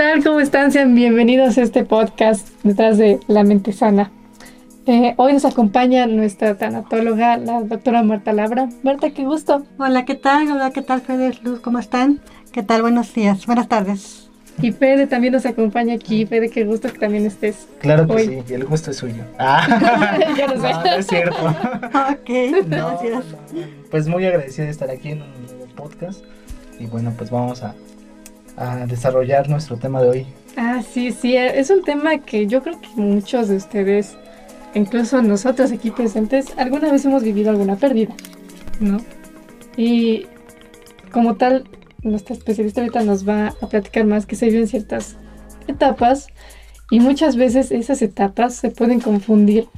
tal? ¿Cómo están? Sean bienvenidos a este podcast detrás de La Mente Sana. Eh, hoy nos acompaña nuestra tanatóloga, la doctora Marta Labra. Marta, qué gusto. Hola, ¿qué tal? Hola, ¿qué tal, Fede? Luz, ¿cómo están? ¿Qué tal? Buenos días, buenas tardes. Y Fede también nos acompaña aquí. Fede, qué gusto que también estés. Claro que hoy. sí, y el gusto es suyo. Ah. ya lo sé. No, no es cierto. Ok, No, gracias. Pues muy agradecido de estar aquí en un nuevo podcast. Y bueno, pues vamos a, a desarrollar nuestro tema de hoy. Ah, sí, sí. Es un tema que yo creo que muchos de ustedes, incluso nosotros aquí presentes, alguna vez hemos vivido alguna pérdida, ¿no? Y como tal, nuestra especialista ahorita nos va a platicar más que se viven ciertas etapas y muchas veces esas etapas se pueden confundir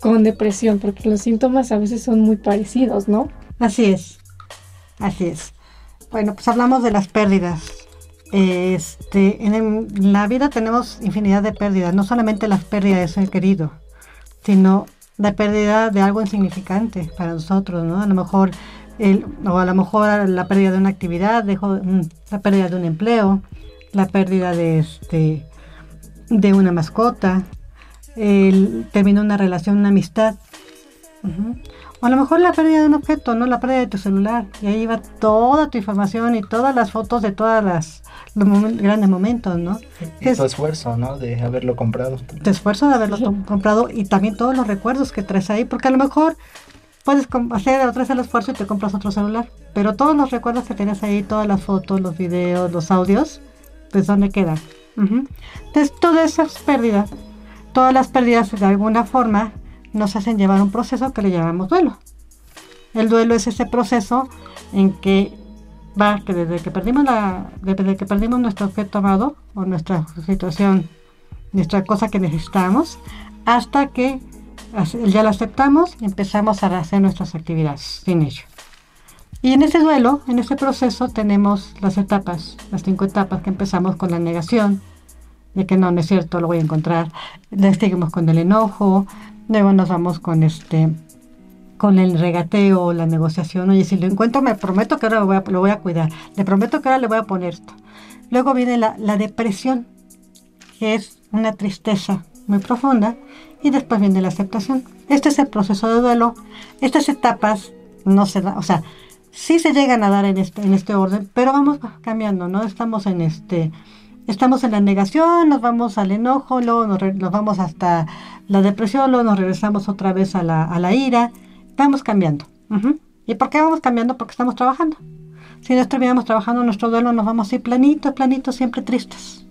con depresión porque los síntomas a veces son muy parecidos, ¿no? Así es, así es. Bueno, pues hablamos de las pérdidas. Este, en, la vida tenemos infinidad de pérdidas, no solamente las pérdidas de ser querido, sino la pérdida de algo insignificante para nosotros, ¿no? A lo mejor, el, o a lo mejor la pérdida de una actividad, dejo, mm, la pérdida de un empleo, la pérdida de, este, de una mascota, el, termina una relación, una amistad. O a lo mejor la pérdida de un objeto, ¿no? La pérdida de tu celular. Y ahí va toda tu información y todas las fotos de todas las los momen- grandes momentos, ¿no? Y Es- tu esfuerzo, ¿no? De haberlo comprado. tu esfuerzo de haberlo comprado y también todos los recuerdos que traes ahí, porque a lo mejor puedes hacer otra vez el esfuerzo y te compras otro celular, pero todos los recuerdos que tienes ahí, todas las fotos, los videos, los audios, pues ¿dónde quedan? Entonces, todas esas pérdidas, todas las pérdidas de alguna forma nos hacen llevar un proceso que le llamamos duelo. El duelo es ese proceso en que va que desde que perdimos la desde que perdimos nuestro objeto amado o nuestra situación nuestra cosa que necesitamos hasta que ya lo aceptamos y empezamos a hacer nuestras actividades sin ello. Y en ese duelo, en ese proceso tenemos las etapas, las cinco etapas que empezamos con la negación, de que no, no es cierto, lo voy a encontrar. Le seguimos con el enojo, luego nos vamos con este con el regateo, la negociación. Oye, si lo encuentro, me prometo que ahora lo voy a, lo voy a cuidar. Le prometo que ahora le voy a poner esto. Luego viene la, la depresión, que es una tristeza muy profunda. Y después viene la aceptación. Este es el proceso de duelo. Estas etapas no se dan, o sea, sí se llegan a dar en este, en este orden, pero vamos cambiando, ¿no? Estamos en este, estamos en la negación, nos vamos al enojo, luego nos, re- nos vamos hasta la depresión, luego nos regresamos otra vez a la, a la ira, vamos cambiando. ¿Y por qué vamos cambiando? Porque estamos trabajando. Si no estuviéramos trabajando nuestro duelo, nos vamos a ir planitos, planitos, siempre tristes.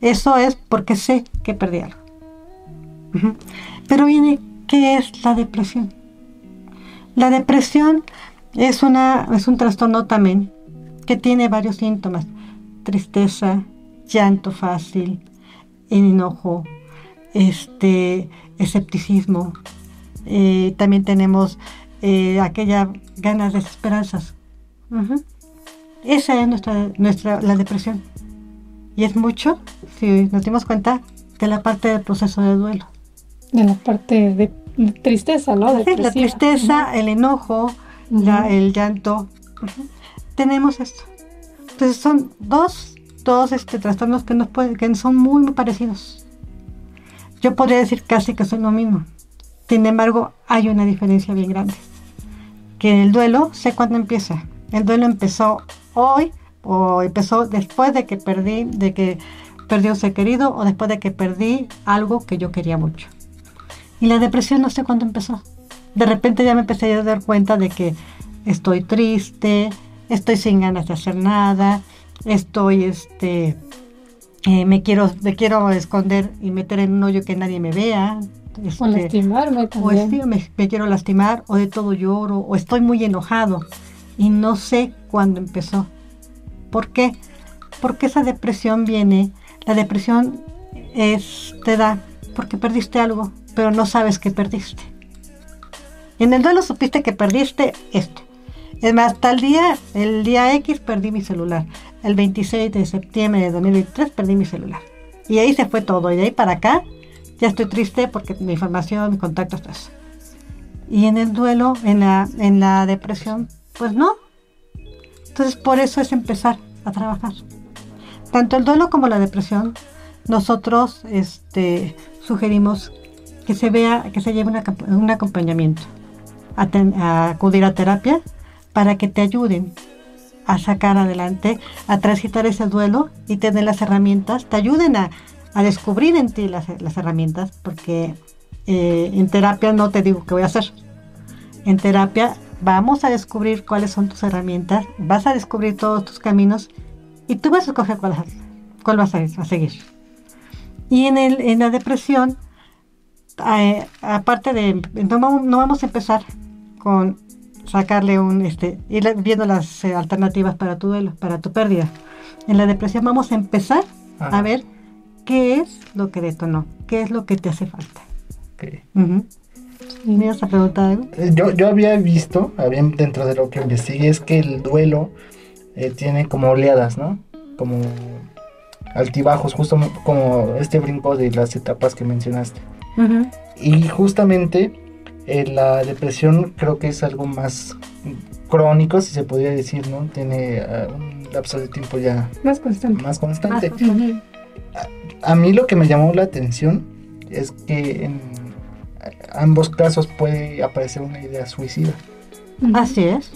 Eso es porque sé que perdí algo. Pero viene, ¿qué es la depresión? La depresión es, una, es un trastorno también que tiene varios síntomas. Tristeza, llanto fácil, enojo, este, escepticismo. Eh, también tenemos eh, aquella ganas de esperanzas. Esa es nuestra, nuestra, la depresión. Y es mucho, si nos dimos cuenta, de la parte del proceso de duelo. De la parte de, de tristeza, ¿no? Sí, la Depresiva. tristeza, el enojo, la- el llanto. Tenemos esto. Entonces son dos, dos este, trastornos que, nos pueden, que son muy, muy parecidos. Yo podría decir casi que son lo mismo. Sin embargo, hay una diferencia bien grande. Que el duelo sé cuándo empieza. El duelo empezó hoy o empezó después de que perdí, de que perdí un ser querido o después de que perdí algo que yo quería mucho. Y la depresión no sé cuándo empezó. De repente ya me empecé a dar cuenta de que estoy triste, estoy sin ganas de hacer nada, estoy este eh, me quiero me quiero esconder y meter en un hoyo que nadie me vea. O este, lastimarme o también. esti- me, me quiero lastimar, o de todo lloro, o estoy muy enojado y no sé cuándo empezó. ¿Por qué? Porque esa depresión viene, la depresión es, te da porque perdiste algo, pero no sabes que perdiste. En el duelo supiste que perdiste esto. Es más, tal día, el día X perdí mi celular. El 26 de septiembre de 2023 perdí mi celular. Y ahí se fue todo. Y de ahí para acá ya estoy triste porque mi información, mis contactos, eso. Y en el duelo, en la, en la depresión, pues no. Entonces por eso es empezar a trabajar. tanto el duelo como la depresión, nosotros este, sugerimos que se vea, que se lleve una un acompañamiento, a acudir a terapia para que te ayuden a sacar adelante, a transitar ese duelo y tener las herramientas, te ayuden a, a descubrir en ti las, las herramientas, porque eh, en terapia no te digo qué voy a hacer. En terapia vamos a descubrir cuáles son tus herramientas, vas a descubrir todos tus caminos y tú vas a escoger cuál, cuál vas a, a seguir. Y en, el, en la depresión, eh, aparte de, no, vamos- no vamos a empezar con sacarle un, este, ir viendo las eh, alternativas para tu duelo, para tu pérdida. En la depresión vamos a empezar a ver qué es lo que detonó, qué es lo que te hace falta. Ok. Ujú. ¿Me ibas a preguntar algo? Eh, Yo, yo había visto, había dentro de lo que investigué, es que el duelo eh, tiene como oleadas, ¿no? Como altibajos, justo como este brinco de las etapas que mencionaste. Y justamente eh, la depresión creo que es algo más crónico, si se podría decir, ¿no? Tiene eh, un lapso de tiempo ya Más constante. más constante. Más Ujú. A mí lo que me llamó la atención es que en ambos casos puede aparecer una idea suicida. Así es.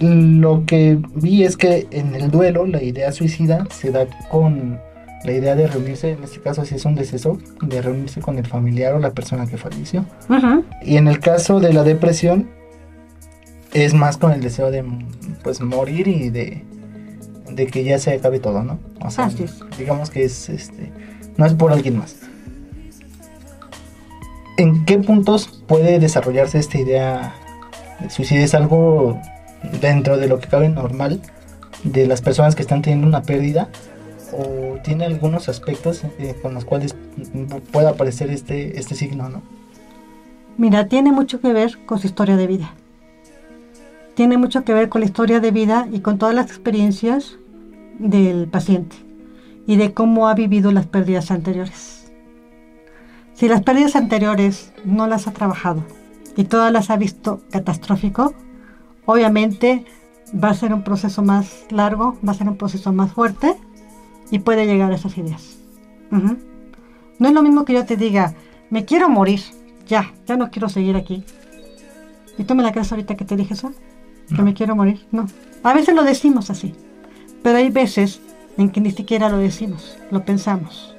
Lo que vi es que en el duelo la idea suicida se da con la idea de reunirse, en este caso si es un deceso, de reunirse con el familiar o la persona que falleció. Y en el caso de la depresión es más con el deseo de pues morir y de, de que ya se acabe todo, ¿no? O sea, Así es. digamos que es este no es por alguien más. ¿En qué puntos puede desarrollarse esta idea de suicidio? ¿Es algo dentro de lo que cabe normal de las personas que están teniendo una pérdida? ¿O tiene algunos aspectos eh, con los cuales pueda aparecer este, este signo, no? Mira, tiene mucho que ver con su historia de vida. Tiene mucho que ver con la historia de vida y con todas las experiencias del paciente y de cómo ha vivido las pérdidas anteriores. Si las pérdidas anteriores no las ha trabajado y todas las ha visto catastrófico, obviamente va a ser un proceso más largo, va a ser un proceso más fuerte y puede llegar a esas ideas. No es lo mismo que yo te diga, me quiero morir, ya, ya no quiero seguir aquí. ¿Y tú me la crees ahorita que te dije eso? Que No. me quiero morir. No. A veces lo decimos así, pero hay veces en que ni siquiera lo decimos, lo pensamos.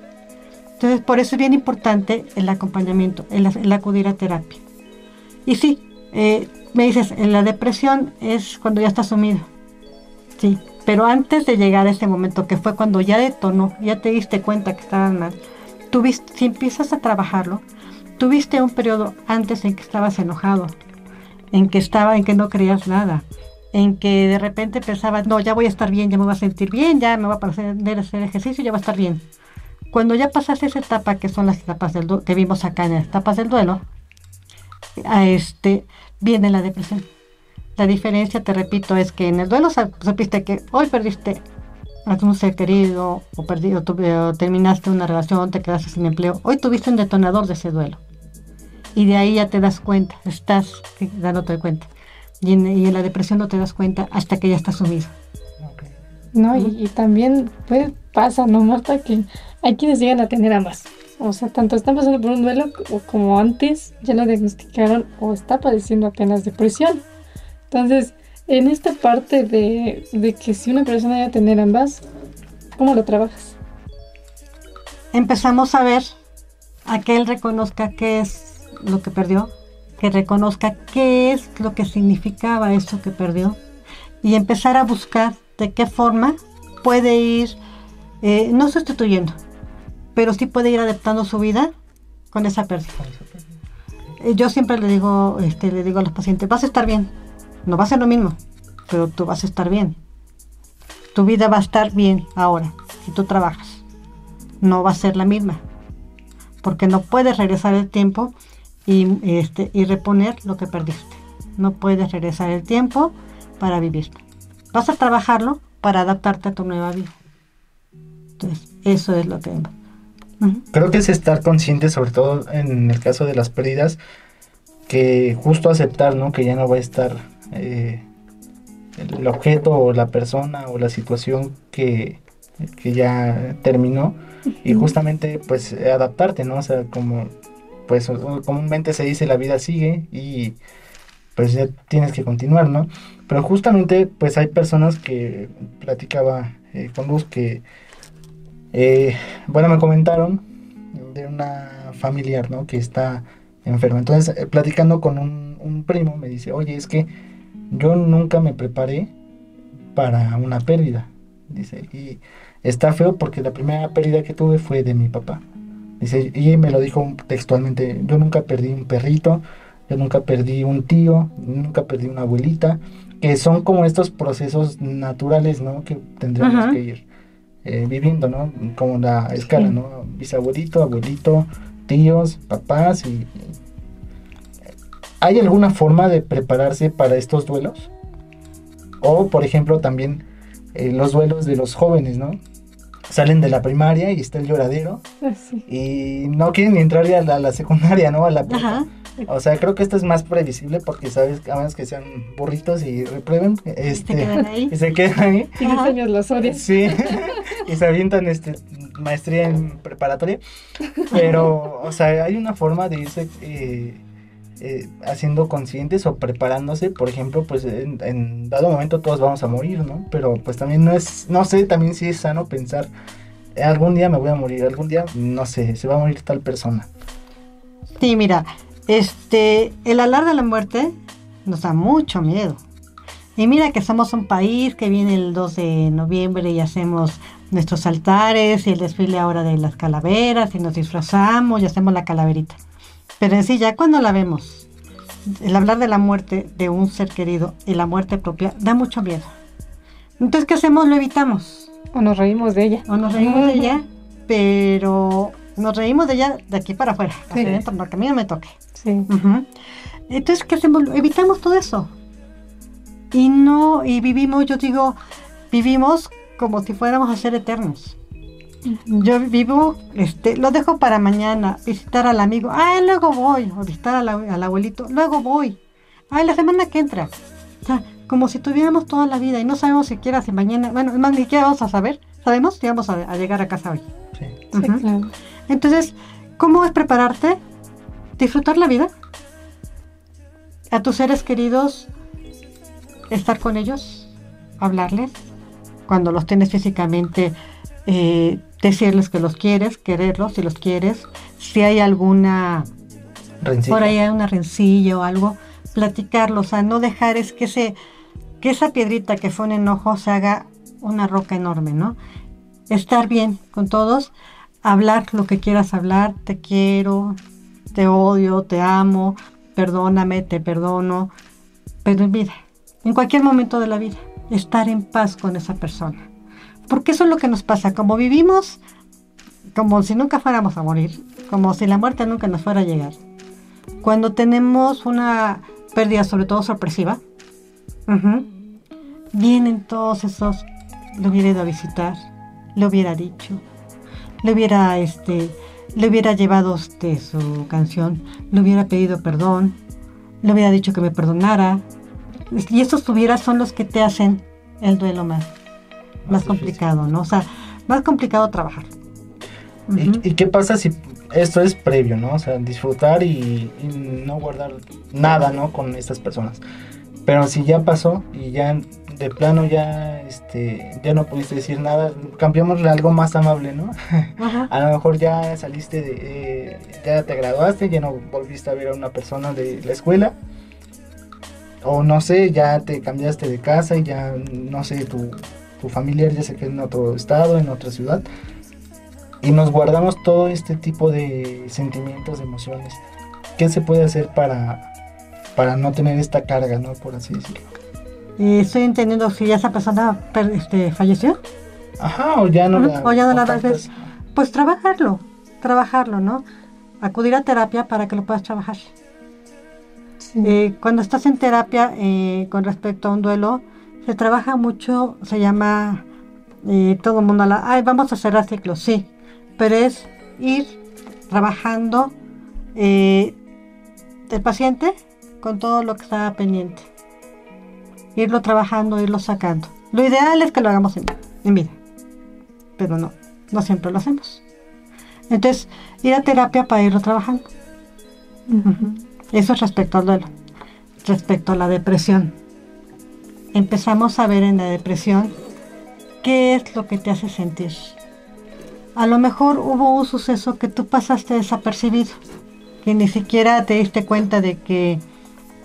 Entonces, por eso es bien importante el acompañamiento, el, acudir a terapia. Y sí, eh, me dices, en la depresión es cuando ya estás sumido. Sí, pero antes de llegar a ese momento, que fue cuando ya detonó, ya te diste cuenta que estabas mal, tuviste, si empiezas a trabajarlo, tuviste un periodo antes en que estabas enojado, en que estaba, en que no creías nada, en que de repente pensabas, no, ya voy a estar bien, ya me voy a sentir bien, ya me voy a poner a hacer ejercicio, ya va a estar bien. Cuando ya pasaste esa etapa, que son las etapas del duelo, que vimos acá en las etapas del duelo, a este, viene la depresión. La diferencia, te repito, es que en el duelo supiste que hoy perdiste a un ser querido o, perdi- o terminaste una relación, te quedaste sin empleo. Hoy tuviste un detonador de ese duelo. Y de ahí ya te das cuenta, estás dándote cuenta. Y en, y en la depresión no te das cuenta hasta que ya estás sumido. No, y, y también pues, pasa, ¿no, Marta? Que hay quienes llegan a tener ambas. O sea, tanto están pasando por un duelo co- como antes ya lo diagnosticaron o está padeciendo apenas depresión. Entonces, en esta parte de, de que si una persona debe tener ambas, ¿cómo lo trabajas? Empezamos a ver a que él reconozca qué es lo que perdió, que reconozca qué es lo que significaba eso que perdió y empezar a buscar de qué forma puede ir, eh, no sustituyendo, pero sí puede ir adaptando su vida con esa pérdida. Eh, Yo siempre le digo, este, le digo a los pacientes, vas a estar bien, no va a ser lo mismo, pero tú vas a estar bien. Tu vida va a estar bien ahora, si tú trabajas. No va a ser la misma, porque no puedes regresar el tiempo y, este, y reponer lo que perdiste. No puedes regresar el tiempo para vivir. Vas a trabajarlo para adaptarte a tu nueva vida. Entonces, eso es lo que... Ujú. Creo que es estar consciente, sobre todo en el caso de las pérdidas, que justo aceptar, ¿no? Que ya no va a estar eh, el objeto o la persona o la situación que, que ya terminó y justamente pues adaptarte, ¿no? O sea, como pues comúnmente se dice la vida sigue y pues ya tienes que continuar, ¿no? Pero justamente pues hay personas que platicaba eh, con Luz que, eh, bueno, me comentaron de una familiar, ¿no? Que está enferma. Entonces, eh, platicando con un, un primo, me dice, oye, es que yo nunca me preparé para una pérdida. Dice, y está feo porque la primera pérdida que tuve fue de mi papá. Dice, y me lo dijo textualmente, yo nunca perdí un perrito, yo nunca perdí un tío, nunca perdí una abuelita, que son como estos procesos naturales, ¿no? Que tendríamos que ir eh, viviendo, ¿no? Como la escala, ¿no? Bisabuelito, abuelito, tíos, papás y... ¿Hay alguna forma de prepararse para estos duelos? O, por ejemplo, también eh, los duelos de los jóvenes, ¿no? Salen de la primaria y está el lloradero Ah, y no quieren ni entrar ya a la, a la secundaria, ¿no? A la prepa. O sea, creo que esto es más previsible porque sabes que a menos que sean burritos y reprueben, este, quedan ahí. y se quedan ahí. Y los años los. Sí, y se avientan este, maestría en preparatoria. Pero, o sea, hay una forma de irse eh, eh, haciendo conscientes o preparándose. Por ejemplo, pues en, dado momento todos vamos a morir, ¿no? Pero pues también no es, no sé, también sí es sano pensar, "Eh, algún día me voy a morir, algún día, no sé, se va a morir tal persona. Sí, mira, este, el hablar de la muerte nos da mucho miedo. Y mira que somos un país que viene el 2 de noviembre y hacemos nuestros altares y el desfile ahora de las calaveras y nos disfrazamos y hacemos la calaverita. Pero en sí, ya cuando la vemos, el hablar de la muerte de un ser querido y la muerte propia da mucho miedo. Entonces, ¿qué hacemos? Lo evitamos. O nos reímos de ella. O nos reímos de ella, pero nos reímos de ella de aquí para afuera, hacia Sí. adentro, no, que a mí no me toque. Sí. Entonces, ¿qué hacemos? Evitamos todo eso. Y no, y vivimos, yo digo, vivimos como si fuéramos a ser eternos. Yo vivo, este, lo dejo para mañana, visitar al amigo, ah, luego voy, o visitar al, al abuelito, luego voy. Ay, la semana que entra. O sea, como si tuviéramos toda la vida y no sabemos siquiera si mañana, bueno, es más, ni siquiera vamos a saber, sabemos si vamos a, a llegar a casa hoy. Sí. Sí, Ujú. claro. Entonces, ¿cómo es prepararte? Disfrutar la vida. A tus seres queridos, estar con ellos, hablarles. Cuando los tienes físicamente, eh, decirles que los quieres, quererlos si los quieres. Si hay alguna, Rencilla. por ahí hay una rencilla o algo, platicarlo. O sea, no dejar es que, ese, que esa piedrita que fue un enojo se haga una roca enorme, ¿no? Estar bien con todos hablar lo que quieras hablar, te quiero, te odio, te amo, perdóname, te perdono, pero en vida, en cualquier momento de la vida, estar en paz con esa persona. Porque eso es lo que nos pasa, como vivimos como si nunca fuéramos a morir, como si la muerte nunca nos fuera a llegar. Cuando tenemos una pérdida, sobre todo sorpresiva, vienen todos esos, lo hubiera ido a visitar, lo hubiera dicho, le hubiera este le hubiera llevado este, su canción, le hubiera pedido perdón, le hubiera dicho que me perdonara. Y estos hubieras son los que te hacen el duelo más, más, Más complicado, ¿no? O sea, más complicado trabajar. ¿Y, Ujú. y qué pasa si esto es previo, ¿no? O sea, disfrutar y, y no guardar nada, ¿no? Con estas personas. Pero si ya pasó y ya de plano ya, este, ya no pudiste decir nada, cambiémosle algo más amable, ¿no? A lo mejor ya saliste de, eh, ya te graduaste, ya no volviste a ver a una persona de la escuela. O no sé, ya te cambiaste de casa y ya, no sé, tu, tu familiar ya se quedó en otro estado, en otra ciudad. Y nos guardamos todo este tipo de sentimientos, de emociones. ¿Qué se puede hacer para, para no tener esta carga, ¿no? Por así decirlo. Y estoy entendiendo si esa persona per- este, falleció. Ajá, o ya no la o ya no la contactas. ves. Pues trabajarlo, trabajarlo, ¿no? Acudir a terapia para que lo puedas trabajar. Sí. Eh, cuando estás en terapia eh, con respecto a un duelo, se trabaja mucho, se llama, eh, todo el mundo, la, ay, vamos a cerrar ciclos, sí, pero es ir trabajando eh, el paciente con todo lo que está pendiente. Irlo trabajando, irlo sacando. Lo ideal es que lo hagamos en, en vida. pero no, no siempre lo hacemos. Entonces, ir a terapia para irlo trabajando. Eso es respecto al duelo. Respecto a la depresión. Empezamos a ver en la depresión qué es lo que te hace sentir. A lo mejor hubo un suceso que tú pasaste desapercibido, que ni siquiera te diste cuenta de que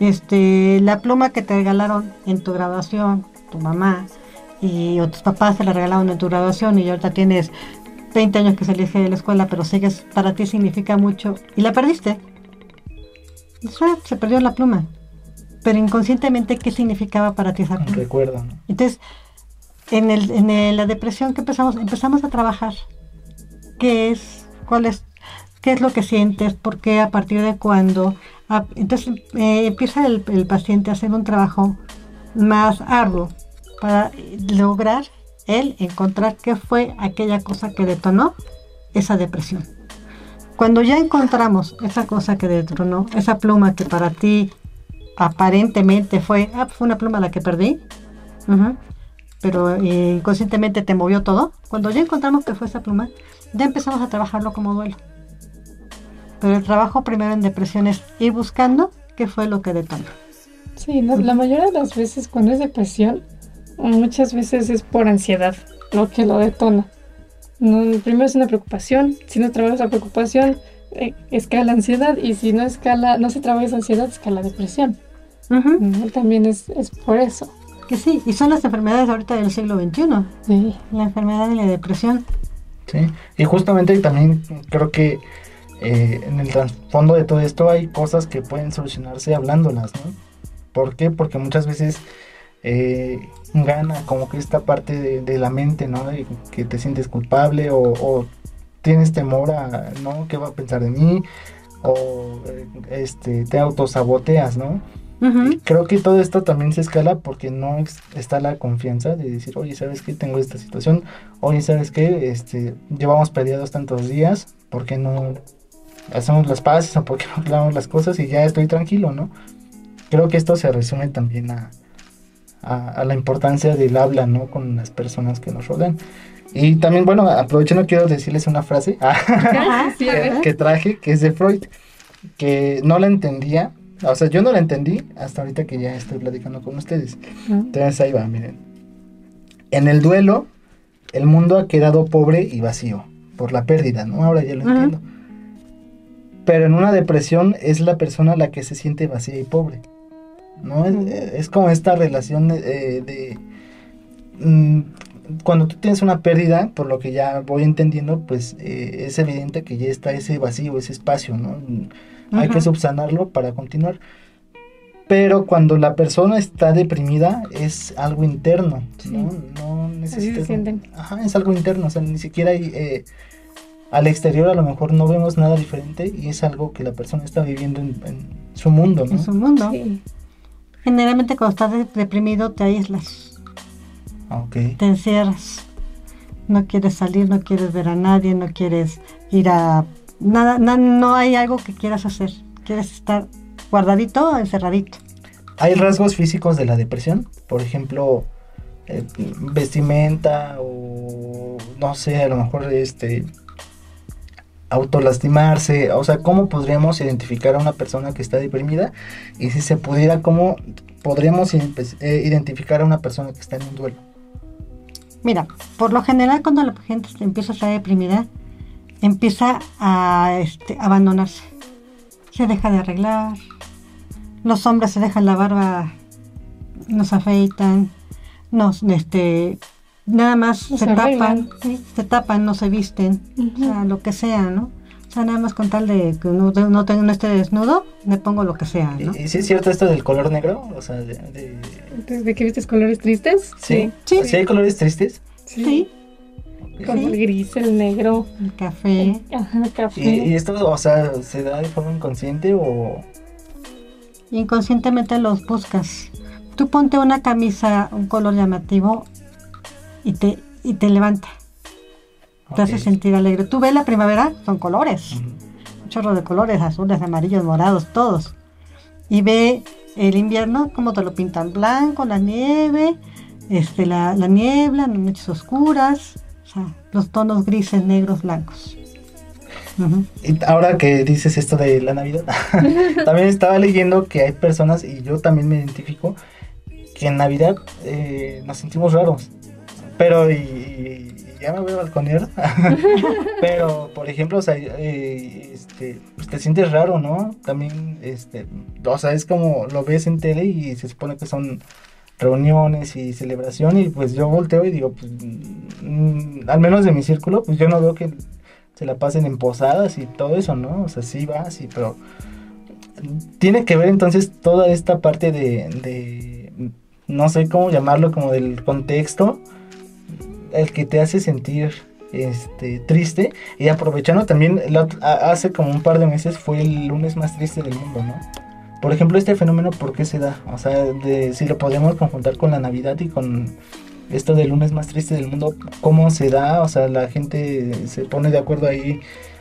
este, la pluma que te regalaron en tu graduación, tu mamá y o tus papás te la regalaron en tu graduación y ahorita tienes 20 años que saliste de la escuela, pero sigues, para ti significa mucho y la perdiste. O sea, se perdió la pluma. Pero inconscientemente, ¿qué significaba para ti esa pluma? recuerdo, ¿no? Entonces, en, el, en el- la depresión que empezamos, empezamos a trabajar. ¿Qué es? ¿Cuál es? ¿Qué es lo que sientes? ¿Por qué? ¿A partir de cuándo? A- entonces eh, empieza el, el paciente a hacer un trabajo más arduo para lograr él encontrar qué fue aquella cosa que detonó esa depresión. Cuando ya encontramos esa cosa que detonó, esa pluma que para ti aparentemente fue, ah, fue una pluma la que perdí, pero eh, inconscientemente te movió todo, cuando ya encontramos que fue esa pluma, ya empezamos a trabajarlo como duelo. Pero el trabajo primero en depresión es ir buscando qué fue lo que detonó. Sí, no, la mayoría de las veces cuando es depresión, muchas veces es por ansiedad lo que lo detona. No, primero es una preocupación, si no trabajas la preocupación, eh, escala ansiedad y si no escala, no se trabaja esa ansiedad, escala depresión. También es, es por eso. Que sí, y son las enfermedades ahorita del siglo XXI, Sí. la enfermedad de la depresión. Sí, y justamente también creo que eh, en el trasfondo de todo esto hay cosas que pueden solucionarse hablándolas, ¿no? ¿Por qué? Porque muchas veces eh, gana como que esta parte de, de la mente, ¿no? De que te sientes culpable o, o tienes temor a, ¿no? ¿Qué va a pensar de mí? O eh, este, te autosaboteas, ¿no? Creo que todo esto también se escala porque no está la confianza de decir, oye, ¿sabes qué? Tengo esta situación. Oye, ¿sabes qué? Este, llevamos peleados tantos días. ¿Por qué no hacemos las paces o por qué no hablamos las cosas y ya estoy tranquilo, ¿no? Creo que esto se resume también a, a, a la importancia del habla, ¿no? Con las personas que nos rodean. Y también, bueno, aprovechando, quiero decirles una frase sí, que traje, que es de Freud, que no la entendía. O sea, yo no la entendí hasta ahorita que ya estoy platicando con ustedes. ¿no? Entonces ahí va, miren. En el duelo, el mundo ha quedado pobre y vacío por la pérdida, ¿no? Ahora ya lo entiendo. Pero en una depresión es la persona la que se siente vacía y pobre, ¿no? Es, es como esta relación eh, de... mm, cuando tú tienes una pérdida, por lo que ya voy entendiendo, pues eh, es evidente que ya está ese vacío, ese espacio, ¿no? Hay que subsanarlo para continuar. Pero cuando la persona está deprimida es algo interno, Sí. ¿no? No Así necesita... se sienten. Ajá, es algo interno, o sea, ni siquiera hay... eh, al exterior a lo mejor no vemos nada diferente y es algo que la persona está viviendo en, en su mundo, ¿no? En su mundo. Sí. Generalmente cuando estás de- deprimido te aíslas, Ah, Ok. te encierras. No quieres salir, no quieres ver a nadie, no quieres ir a... Nada, na- no hay algo que quieras hacer. Quieres estar guardadito o encerradito. ¿Hay rasgos físicos de la depresión? Por ejemplo, eh, vestimenta o no sé, a lo mejor este autolastimarse, o sea, ¿cómo podríamos identificar a una persona que está deprimida? Y si se pudiera, ¿cómo podríamos impe- eh, identificar a una persona que está en un duelo? Mira, por lo general cuando la gente empieza a estar deprimida, empieza a este, abandonarse. Se deja de arreglar. Los hombres se dejan la barba, nos afeitan, nos, este, nada más No se tapan, ¿sí? se tapan, no se visten, o sea, lo que sea, ¿no? O sea, nada más con tal de que no, de- no, no esté desnudo, me pongo lo que sea, ¿no? ¿Y, y sí es cierto esto del color negro? O sea, de... de- ¿Desde que vistes colores tristes? ¿Sí? Sí. ¿Sí hay colores tristes? Sí, Sí. el gris, el negro, el café. ajá, el café. ¿Y, y esto, o sea, se da de forma inconsciente o...? inconscientemente los buscas. Tú ponte una camisa, un color llamativo y te, y te levanta, te hace sentir alegre. Tú ves la primavera, son colores, Ujú. un chorro de colores, azules, amarillos, morados, todos. Y ve el invierno, como te lo pintan, blanco, la nieve, este, la, la niebla, noches oscuras. Los tonos grises, negros, blancos. Y ahora que dices esto de la Navidad, también estaba leyendo que hay personas, y yo también me identifico, que en Navidad eh, nos sentimos raros. Pero, y, y ya me voy a balconear, pero, por ejemplo, o sea, eh, este, pues te sientes raro, ¿no? También, este, o sea, es como lo ves en tele y se supone que son reuniones y celebración y pues yo volteo y digo, pues, mm, al menos de mi círculo, pues yo no veo que se la pasen en posadas y todo eso, ¿no? O sea, sí va, sí, pero tiene que ver entonces toda esta parte de, de no sé cómo llamarlo, como del contexto, el que te hace sentir este triste y aprovechando también la hace como un par de meses fue el lunes más triste del mundo, ¿no? Por ejemplo, este fenómeno, ¿por qué se da? O sea, de, si lo podemos conjuntar con la Navidad y con esto del lunes más triste del mundo, ¿cómo se da? O sea, la gente se pone de acuerdo ahí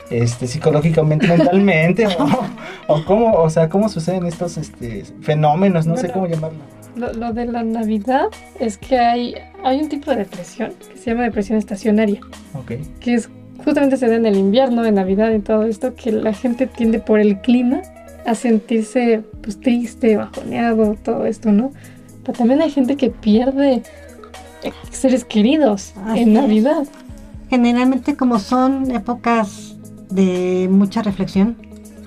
este, psicológicamente, mentalmente, o, o cómo, o sea, cómo suceden estos este, fenómenos, no sé cómo llamarlo. Lo, lo de la Navidad es que hay, hay un tipo de depresión que se llama depresión estacionaria, Ok. que es justamente se da en el invierno, en Navidad y todo esto, que la gente tiende por el clima a sentirse pues triste, bajoneado, todo esto, ¿no? Pero también hay gente que pierde seres queridos Así en es. Navidad. Generalmente como son épocas de mucha reflexión,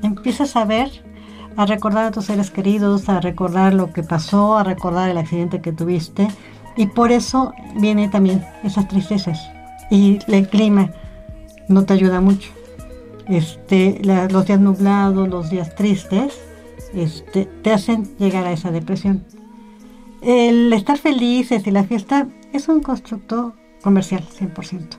empiezas a ver, a recordar a tus seres queridos, a recordar lo que pasó, a recordar el accidente que tuviste y por eso viene también esas tristezas. Y el clima no te ayuda mucho. Este, la- los días nublados, los días tristes, este, te hacen llegar a esa depresión. El estar felices y la fiesta es un constructo comercial, 100%.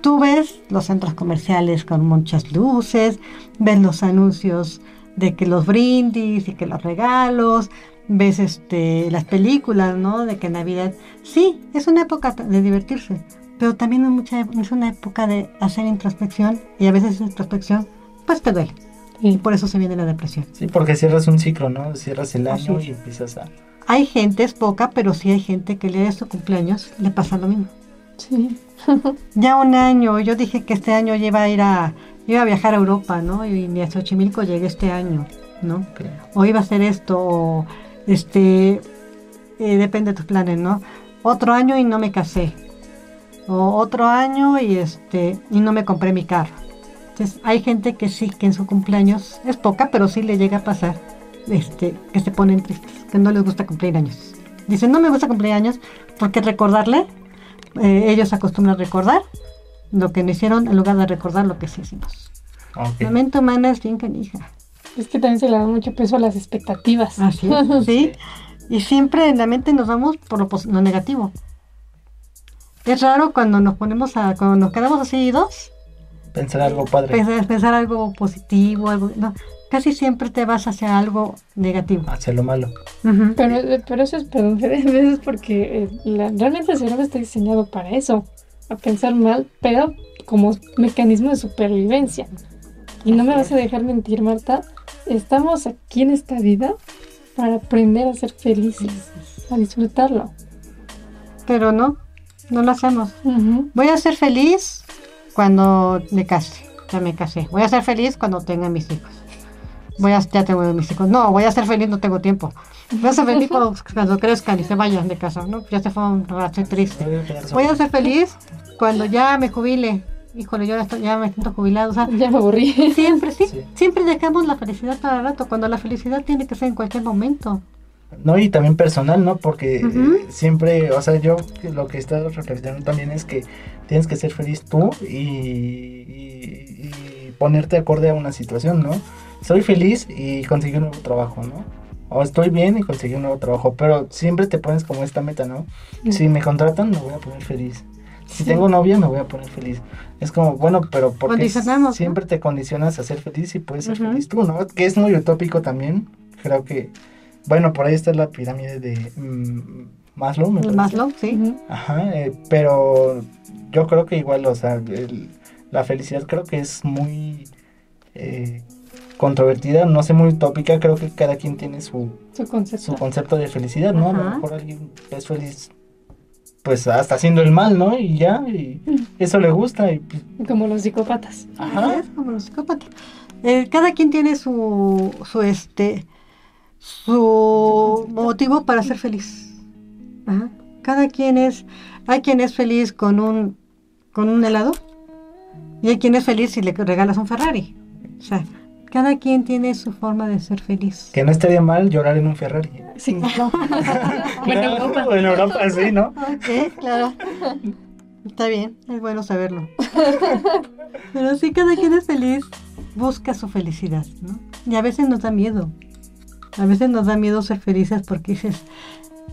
Tú ves los centros comerciales con muchas luces, ves los anuncios de que los brindis y que los regalos, ves este, las películas, ¿no? De que Navidad, sí, es una época de divertirse, pero también es, mucha, es una época de hacer introspección y a veces esa introspección, pues te duele. Y por eso se viene la depresión. Sí, porque cierras un ciclo, ¿no? Cierras el Así año es. y empiezas a... Hay gente, es poca, pero sí hay gente que le da su cumpleaños, le pasa lo mismo. Sí. Ya un año, yo dije que este año iba a ir a, iba a viajar a Europa, ¿no? Y ni a Xochimilco llegué este año, ¿no? O iba a hacer esto, o este, eh, depende de tus planes, ¿no? Otro año y no me casé. O otro año y este, y no me compré mi carro. Entonces, hay gente que sí, que en su cumpleaños, es poca, pero sí le llega a pasar, este, que se ponen tristes, que no les gusta cumplir años. Dicen, no me gusta cumplir años, porque recordarle, eh, ellos acostumbran recordar lo que no hicieron en lugar de recordar lo que sí hicimos. Ok. La mente humana es bien canija. Es que también se le da mucho peso a las expectativas. Así es, ¿sí? Y siempre en la mente nos vamos por lo, pos- lo negativo. Es raro cuando nos ponemos a, cuando nos quedamos así dos, Pensar algo padre. pensar, pensar algo positivo, algo, no, casi siempre te vas hacia algo negativo. Hacia lo malo. Pero, eh, pero eso es, perdón, a veces es porque eh, la- realmente el cerebro está diseñado para eso, a pensar mal, pero como mecanismo de supervivencia. Y no me vas a dejar mentir, Marta, estamos aquí en esta vida para aprender a ser felices, a disfrutarlo. Pero no, no lo hacemos. Voy a ser feliz cuando me case. Ya me casé. Voy a ser feliz cuando tenga mis hijos. Voy a, ya tengo mis hijos. No, voy a ser feliz, no tengo tiempo. Voy a ser feliz cuando, cuando crezcan y se vayan de casa. No, ya se fue un rato triste. Voy a ser feliz cuando ya me jubile. Híjole, yo ya, estoy- ya me siento jubilado. O sea, Ya me aburrí. siempre, sí, Sí. siempre dejamos la felicidad para rato, cuando la felicidad tiene que ser en cualquier momento. No, y también personal, ¿no? Porque siempre, o sea, yo lo que he estado reflexionando también es que tienes que ser feliz tú y, y- y ponerte acorde a una situación, ¿no? Soy feliz y conseguí un nuevo trabajo, ¿no? O estoy bien y conseguí un nuevo trabajo, pero siempre te pones como esta meta, ¿no? Si me contratan, me voy a poner feliz. Si Sí. tengo novia, me voy a poner feliz. Es como, bueno, pero porque siempre te condicionas a ser feliz y puedes ser feliz tú, ¿no? Que es muy utópico también. Creo que, bueno, por ahí está la pirámide de mm, Maslow, me parece. Maslow, sí. Ajá, eh, pero yo creo que igual, o sea, el- la felicidad creo que es muy eh, controvertida, no sé, muy utópica. Creo que cada quien tiene su, Su concepto. su concepto de felicidad, ¿no? A lo Ajá. mejor alguien es feliz pues hasta haciendo el mal, ¿no? Y ya, y eso le gusta. Y, pues, Como los psicópatas. ajá. Como los psicópatas. Eh, cada quien tiene su, su este su motivo para ser feliz. Ajá. Cada quien es, hay quien es feliz con un con un helado y hay quien es feliz si le regalas un Ferrari. O sea, cada quien tiene su forma de ser feliz. Que no estaría mal llorar en un Ferrari. Sí, claro. en Europa. En Europa, sí, ¿no? Ok, claro. Está bien, es bueno saberlo. Pero sí, cada quien es feliz, busca su felicidad, ¿no? Y a veces nos da miedo. A veces nos da miedo ser felices porque dices,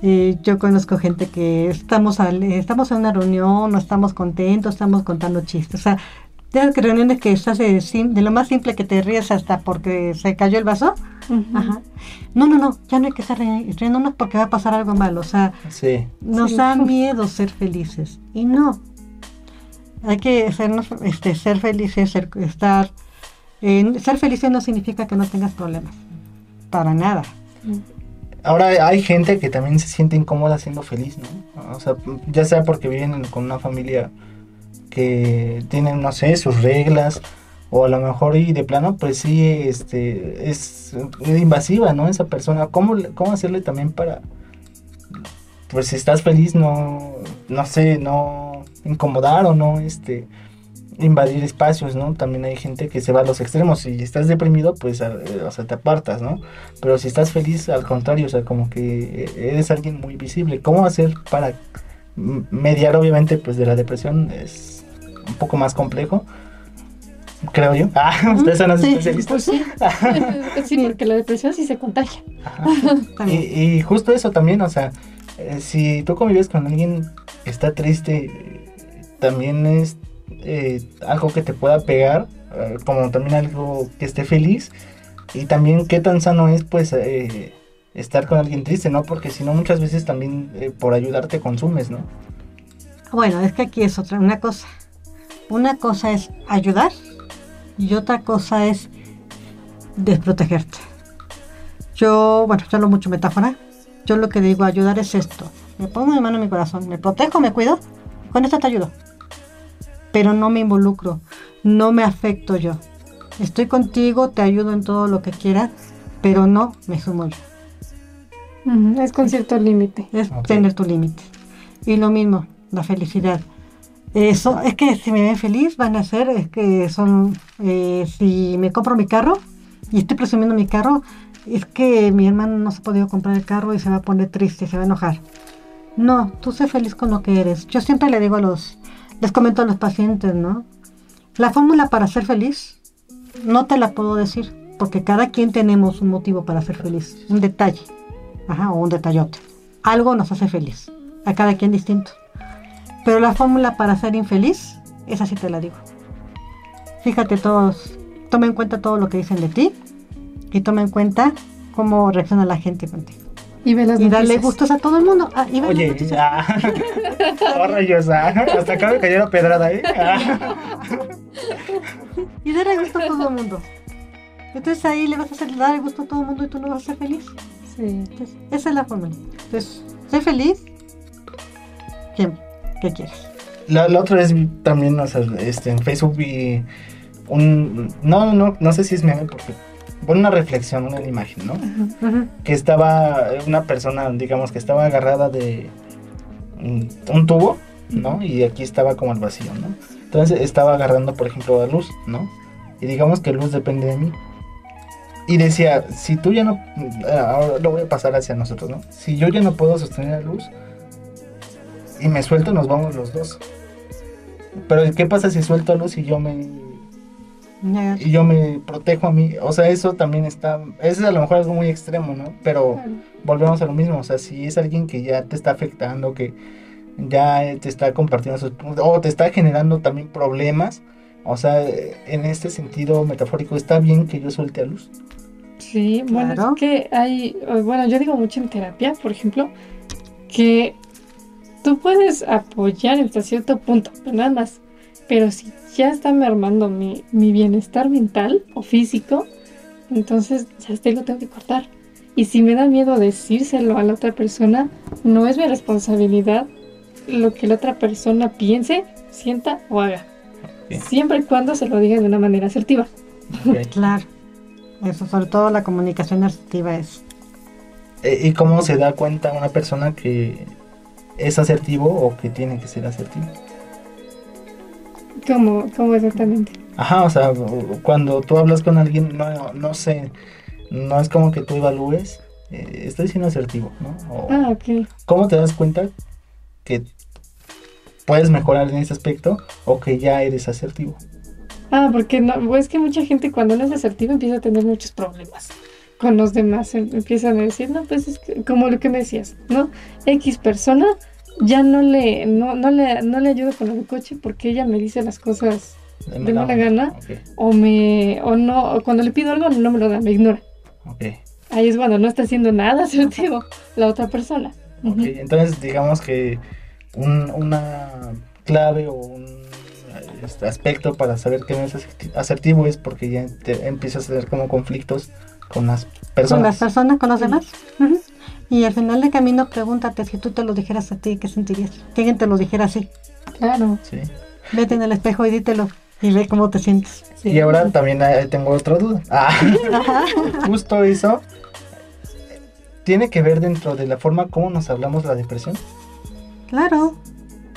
eh, yo conozco gente que estamos, al- eh, estamos en una reunión, no estamos contentos, estamos contando chistes. O sea, de las reuniones que estás de, sim- de lo más simple que te ríes hasta porque se cayó el vaso. Ajá. No, no, no, ya no hay que estar ri- riéndonos porque va a pasar algo malo. O sea, Sí. nos Sí. da miedo ser felices y no. Hay que sernos, este, ser felices, ser, estar. eh, ser felices no significa que no tengas problemas. Para nada. Ahora hay gente que también se siente incómoda siendo feliz, ¿no? O sea, ya sea porque viven con una familia que tienen, no sé, sus reglas, o a lo mejor y de plano, pues sí, este, es invasiva, ¿no? Esa persona, ¿cómo, cómo hacerle también para, pues si estás feliz, no, no sé, no incomodar o no, este, invadir espacios, ¿no? También hay gente que se va a los extremos. Si estás deprimido, pues, eh, o sea, te apartas, ¿no? Pero si estás feliz, al contrario, o sea, como que eh, eres alguien muy visible. ¿Cómo hacer para mediar, obviamente, pues, de la depresión? Es un poco más complejo, creo yo. Ah, ustedes son los Sí. especialistas. Pues sí. sí, porque la depresión sí se contagia. Y, y justo eso también, o sea, eh, si tú convives con alguien que está triste, también es eh, algo que te pueda pegar, eh, como también algo que esté feliz, y también qué tan sano es, pues, eh, estar con alguien triste, ¿no? Porque si no, muchas veces también por ayudarte consumes, ¿no? Bueno, es que aquí es otra, una cosa. Una cosa es ayudar y otra cosa es desprotegerte. Yo, bueno, yo hablo mucho metáfora. Yo lo que digo ayudar es esto. Me pongo mi mano en mi corazón, me protejo, me cuido, con esto te ayudo. Pero no me involucro, no me afecto yo. Estoy contigo, te ayudo en todo lo que quieras, pero no me sumo yo. Es con cierto límite. Es tener tu límite. Y lo mismo, la felicidad. Eso, es que si me ven feliz van a ser, es que son, eh, si me compro mi carro y estoy presumiendo mi carro, es que mi hermano no se ha podido comprar el carro y se va a poner triste, se va a enojar. No, tú sé feliz con lo que eres. Yo siempre le digo a los, les comento a los pacientes, ¿no? La fórmula para ser feliz no te la puedo decir, porque cada quien tenemos un motivo para ser feliz, un detalle, ajá, o un detallote. Algo nos hace feliz, a cada quien distinto. Pero la fórmula para ser infeliz, esa sí te la digo. Fíjate todos, toma en cuenta todo lo que dicen de ti y toma en cuenta cómo reacciona la gente contigo. Y ve las Y darle gustos a todo el mundo. Ah, y ve las Oye, noticias. ya. Oh, rayos, ah, hasta acá me cayó la pedrada, ¿eh? Ah. Y darle gusto a todo el mundo. Entonces ahí le vas a hacer dar gusto a todo el mundo y tú no vas a ser feliz. Sí. Entonces, esa es la fórmula. Entonces, sé feliz. ¿Qué, qué quieres? La, la otra vez también, o sea, este, en Facebook vi un... No, no, no sé si es meme porque pone una reflexión, una imagen, ¿no? Que estaba una persona, digamos, que estaba agarrada de un, un tubo, ¿no? Y aquí estaba como el vacío, ¿no? Entonces estaba agarrando, por ejemplo, la luz, ¿no? Y digamos que luz depende de mí. Y decía, si tú ya no... Ahora lo voy a pasar hacia nosotros, ¿no? Si yo ya no puedo sostener la luz y me suelto, nos vamos los dos. Pero ¿qué pasa si suelto a luz y yo me Y yo me protejo a mí? O sea, eso también está eso es a lo mejor algo muy extremo, ¿no? Pero Claro. volvemos a lo mismo, o sea, si es alguien que ya te está afectando, que ya te está compartiendo sus puntos o te está generando también problemas, o sea, en este sentido metafórico está bien que yo suelte a luz. Sí, bueno, es que hay, bueno, yo digo mucho en terapia, por ejemplo, que tú puedes apoyar hasta cierto punto, pero nada más. Pero si ya está mermando mi, mi bienestar mental o físico, entonces ya este lo tengo que cortar. Y si me da miedo decírselo a la otra persona, no es mi responsabilidad lo que la otra persona piense, sienta o haga. Siempre y cuando se lo diga de una manera asertiva. Claro. Eso, sobre todo la comunicación asertiva es. Eh, ¿Y cómo se da cuenta una persona que es asertivo o que tiene que ser asertivo? ¿Cómo, cómo exactamente? Ajá, o sea, cuando tú hablas con alguien, no, no sé, no es como que tú evalúes, eh, estoy siendo asertivo, ¿no? O, Ah, ok. ¿Cómo te das cuenta que puedes mejorar en ese aspecto o que ya eres asertivo? Ah, porque no, es que mucha gente cuando no es asertiva empieza a tener muchos problemas con los demás. Em- Empiezan a decir, no, pues es que- como lo que me decías, ¿no? X persona ya no le, no, no le, no le ayudo con el coche porque ella me dice las cosas De ¿De mala onda. gana? Ok, o me, o no, o cuando le pido algo no me lo da, me ignora. ok, Ahí es cuando no está haciendo nada asertivo la otra persona. ok. Ujú. Entonces, digamos que un- una clave o un este, aspecto para saber que no es aserti- asertivo es porque ya te empiezas a tener como conflictos con las Con las personas. personas, con los demás. Ujú. Y al final del camino, pregúntate si tú te lo dijeras a ti, ¿qué sentirías? Alguien te lo dijera así. Claro. Sí. Vete en el espejo y dítelo. Y ve cómo te sientes. sí. Y ahora también eh, tengo otra duda. Ah, justo eso tiene que ver dentro de la forma como nos hablamos de la depresión. Claro.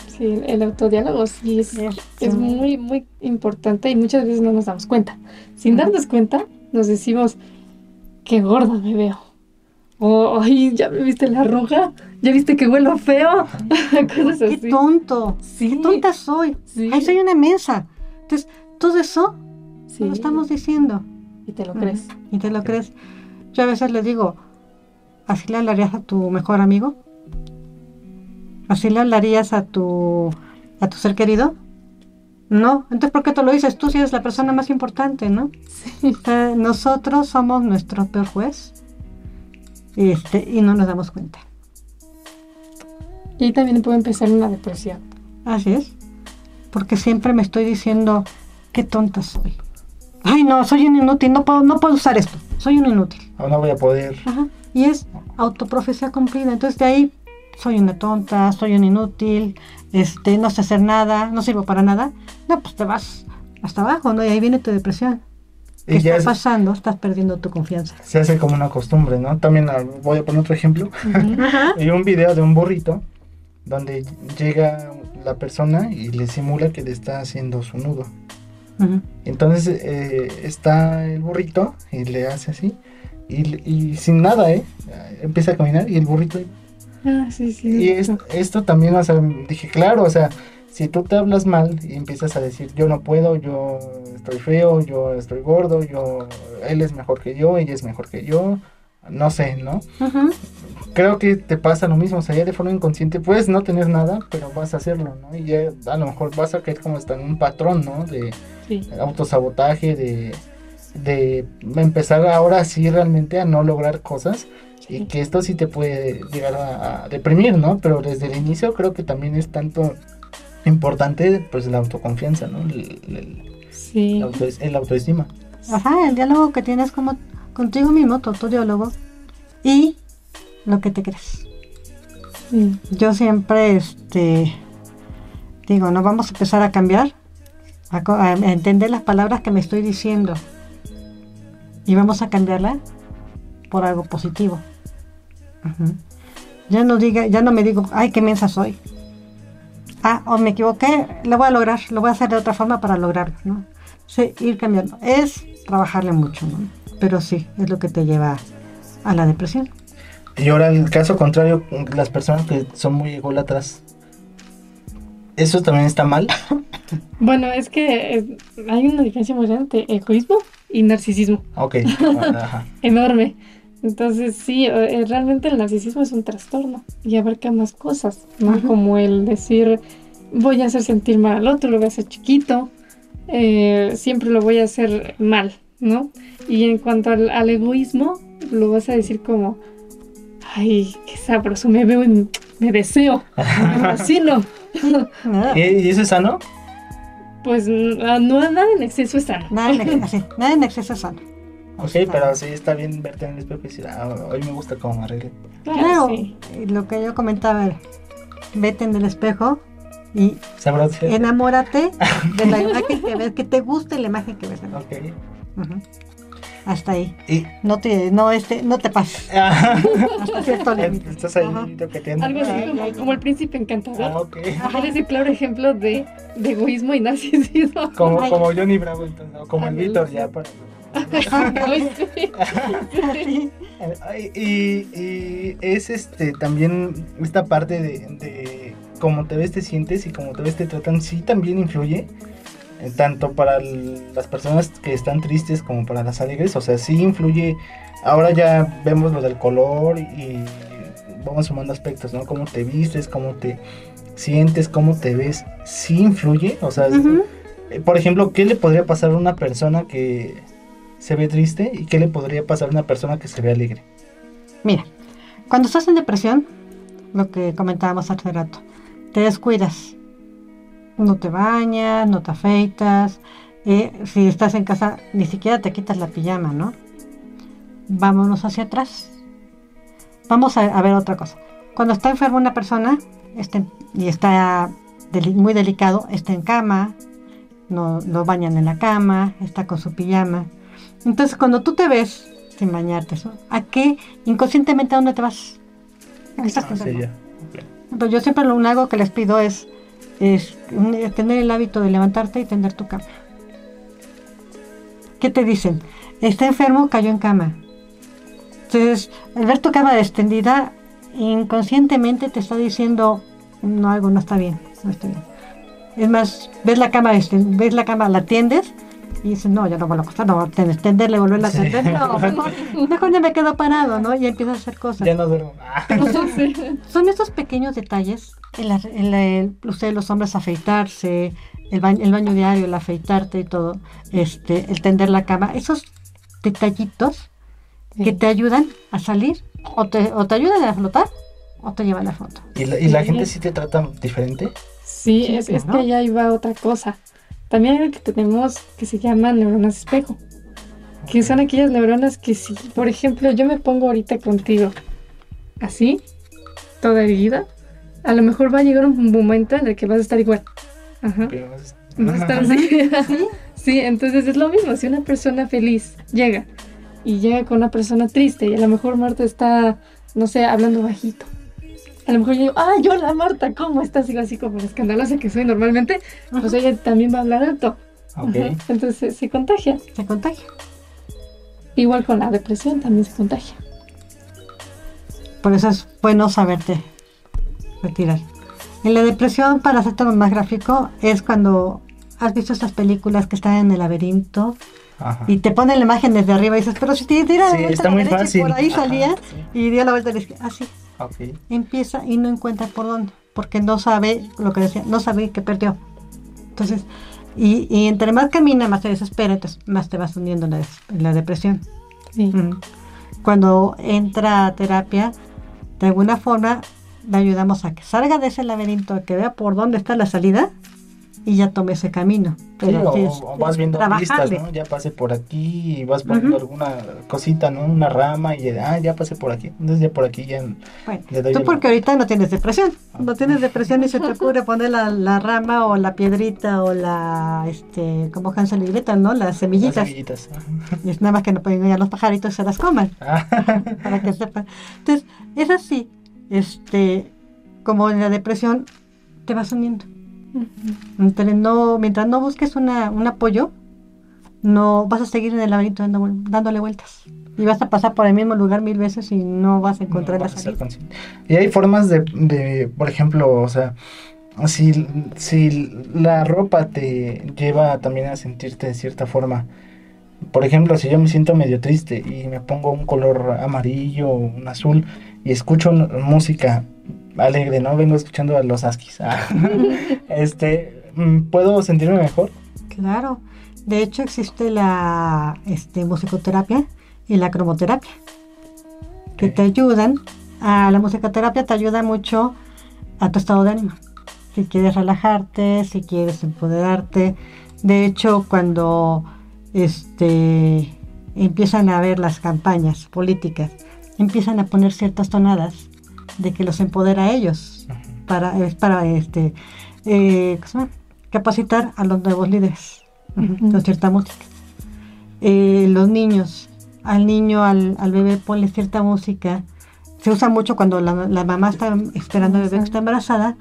Sí, el autodiálogo sí es, es muy, muy importante y muchas veces no nos damos cuenta. Sin darnos cuenta, nos decimos, qué gorda me veo. O, ay, ya me viste la arruga, ya viste que huelo feo. Cosas Qué así. tonto. Sí. Qué tonta soy. Sí. Ay, soy una mensa. Entonces, todo eso Sí. lo estamos diciendo. Y te lo crees. Y te lo crees. Yo a veces le digo, ¿así le hablarías a tu mejor amigo? ¿Así le hablarías a tu, a tu ser querido? No. Entonces, ¿por qué te lo dices? Tú si eres la persona más importante, ¿no? Sí. O sea, nosotros somos nuestro peor juez. Este, y no nos damos cuenta. Y ahí también puede empezar una depresión. Así es. Porque siempre me estoy diciendo, qué tonta soy. Ay, no, soy un inútil, no puedo, no puedo usar esto. Soy un inútil. Ahora no voy a poder. Ajá. Y es autoprofecía cumplida. Entonces de ahí soy una tonta, soy un inútil, este, no sé hacer nada, no sirvo para nada. No, pues te vas hasta abajo, ¿no? Y ahí viene tu depresión. ¿Qué Y ya está es- pasando? Estás perdiendo tu confianza. se hace como una costumbre, ¿no? También ah, voy a poner otro ejemplo. Ajá. Hay un video de un burrito donde llega la persona y le simula que le está haciendo su nudo. Ujú. Entonces eh, está el burrito y le hace así y, y sin nada, ¿eh? Empieza a caminar y el burrito... Ah, sí, sí. Y es- esto también, o sea, dije, claro, o sea, si tú te hablas mal y empiezas a decir, yo no puedo, yo estoy feo, yo estoy gordo, yo, él es mejor que yo, ella es mejor que yo, no sé, ¿no? Creo que te pasa lo mismo, o sea, ya de forma inconsciente puedes no tener nada, pero vas a hacerlo, ¿no? Y ya a lo mejor vas a caer como está en un patrón, ¿no? De Sí. autosabotaje, de, de empezar ahora sí realmente a no lograr cosas y que esto sí te puede llegar a, a deprimir, ¿no? Pero desde el inicio creo que también es tanto importante pues la autoconfianza, ¿no? El, el- Sí. el auto- el autoestima. Ajá, el diálogo que tienes como contigo mismo, tu autodiálogo, y lo que te crees. Sí. Yo siempre, este, digo, no vamos a empezar a cambiar, a, entender las palabras que me estoy diciendo y vamos a cambiarla por algo positivo. Ya no diga, ya no me digo, ay, qué mensa soy. Ah, o me equivoqué, lo voy a lograr, lo voy a hacer de otra forma para lograrlo, ¿no? Sí, ir cambiando. Es trabajarle mucho, ¿no? Pero sí, es lo que te lleva a la depresión. Y ahora el caso contrario, las personas que son muy ególatras, ¿eso también está mal? Bueno, es que eh, hay una diferencia muy grande entre egoísmo y narcisismo. Ok, ajá. Enorme. Entonces, sí, eh, realmente el narcisismo es un trastorno y abarca más cosas, ¿no? Ajá. Como el decir, voy a hacer sentir mal al otro, lo voy a hacer chiquito, eh, siempre lo voy a hacer mal, ¿no? Y en cuanto al, al egoísmo, lo vas a decir como, ay, qué sabroso, me veo y me deseo, así no. Nada, ¿Y, eso es sano? Pues no, no nada en exceso es sano. nada en exceso, nada en exceso es sano. Ok, pero sí está bien verte en el espejo y decir, ah, hoy me gusta cómo me arreglé. Claro, sí. lo que yo comentaba, vete en el espejo y enamórate de la imagen que ves, que te guste la imagen que ves. Ok. Hasta ahí. Y. No te, no, este, no te pases. Hasta cierto límite. Estás ahí Ajá. toqueteando. Algo así Ay, como, ay, como el príncipe encantador. Ah, ok. Él es el claro ejemplo de, de egoísmo y narcisismo. Como, Ay. como Johnny Bravo, entonces, o como el Ándale, Víctor, ya para. Y, y es este también esta parte de, de cómo te ves, te sientes y cómo te ves, te tratan, sí también influye. eh, Tanto para las personas que están tristes como para las alegres, o sea, sí influye. Ahora ya vemos lo del color y vamos sumando aspectos, ¿no? Cómo te vistes, cómo te sientes, cómo te ves, sí influye. O sea, eh, por ejemplo, ¿qué le podría pasar a una persona que se ve triste y qué le podría pasar a una persona que se ve alegre? Mira, cuando estás en depresión, lo que comentábamos hace rato, te descuidas. No te bañas, no te afeitas. eh, si estás en casa, ni siquiera te quitas la pijama, ¿no? Vámonos hacia atrás. Vamos a, ver otra cosa. Cuando está enferma una persona este, y está muy delicado, está en cama, no lo bañan en la cama, está con su pijama. Entonces, cuando tú te ves sin bañarte, ¿so? ¿a qué inconscientemente a dónde te vas? Estás Ah, enfermo. sí, ya. Entonces, yo siempre lo único que les pido es, es un- tener el hábito de levantarte y tender tu cama. ¿Qué te dicen? Está enfermo, cayó en cama. Entonces, al ver tu cama extendida, inconscientemente te está diciendo, no, algo no está bien, no está bien. Es más, ves la cama, ves la cama, la tiendes y dices, no, ya no vuelvo a acostar, no, ten- extenderle, volverla a Sí. tender, no, mejor, mejor ya me quedo parado, ¿no? Y empiezas a hacer cosas. Ya no duermo. Ah, Pero son, Sí. son esos pequeños detalles, el, ar- el- el- ustedes los hombres afeitarse, el baño, el baño diario, el afeitarte y todo, este, el tender la cama, esos detallitos que te ayudan a salir o te, o te ayudan a flotar o te llevan a fondo. ¿Y la, y la Sí. gente sí te trata diferente? Sí, Sí, es, que allá iba otra cosa. También hay algo que tenemos que se llama neuronas espejo. Que son aquellas neuronas que si, por ejemplo, yo me pongo ahorita contigo así, toda erguida, a lo mejor va a llegar un momento en el que vas a estar igual. Ajá. Vas a estar así. Sí, entonces es lo mismo. Si una persona feliz llega y llega con una persona triste y a lo mejor Marta está, no sé, hablando bajito. A lo mejor yo digo, ah, yo la Marta, ¿cómo estás? Digo así como escandalosa que soy normalmente, pues ella también va a hablar alto. Ok. Ajá, Entonces se, contagia. Se contagia. Igual con la depresión también se contagia. Por eso es bueno saberte retirar. En la depresión, para hacerte más gráfico, es cuando has visto estas películas que están en el laberinto Ajá. y te ponen la imagen desde arriba y dices, pero si te la Sí, está muy y fácil. por ahí Ajá, salía sí. y dio la vuelta a la izquierda. Así Empieza y no encuentra por dónde, porque no sabe lo que decía, no sabe que perdió. Entonces, y, y entre más camina, más te desespera, entonces más te vas hundiendo en la, des- en la depresión. Sí. Ujú. Cuando entra a terapia, de alguna forma le ayudamos a que salga de ese laberinto, a que vea por dónde está la salida y ya tome ese camino. Sí, o, sí es- o vas viendo trabajarle. ¿no? Ya pasé por aquí y vas poniendo alguna cosita, ¿no? Una rama y ah, ya pasé por aquí. Entonces ya por aquí ya Bueno, doy tú el- porque ahorita no tienes depresión. No tienes depresión y se te ocurre poner la, la rama o la piedrita o la, este, como Hansel y Gretel, ¿no? Las las semillitas. semillitas. Y es nada más que no pueden ir a los pajaritos se las coman. Ah, para que sepan. Entonces, es así, este, como en la depresión, te vas uniendo. Entre no, mientras no busques una, un apoyo, no vas a seguir en el laberinto dando dándole vueltas. Y vas a pasar por el mismo lugar mil veces y no vas a encontrar no la salida. Y hay formas de, de, por ejemplo, o sea, si, si la ropa te lleva también a sentirte de cierta forma. Por ejemplo, si yo me siento medio triste y me pongo un color amarillo o un azul y escucho música alegre, ¿no? Vengo escuchando a los Askis. ah, este, mm, ¿puedo sentirme mejor? Claro. De hecho, existe la este, musicoterapia y la cromoterapia, que te ayudan. A la musicoterapia te ayuda mucho a tu estado de ánimo. Si quieres relajarte, si quieres empoderarte. De hecho, cuando este, empiezan a ver las campañas políticas, empiezan a poner ciertas tonadas de que los empodera a ellos. Ujú. para, es para este, eh, capacitar a los nuevos líderes con cierta música. Eh, los niños, al niño, al, al bebé, ponle cierta música. Se usa mucho cuando la, la mamá está esperando al bebé que está embarazada.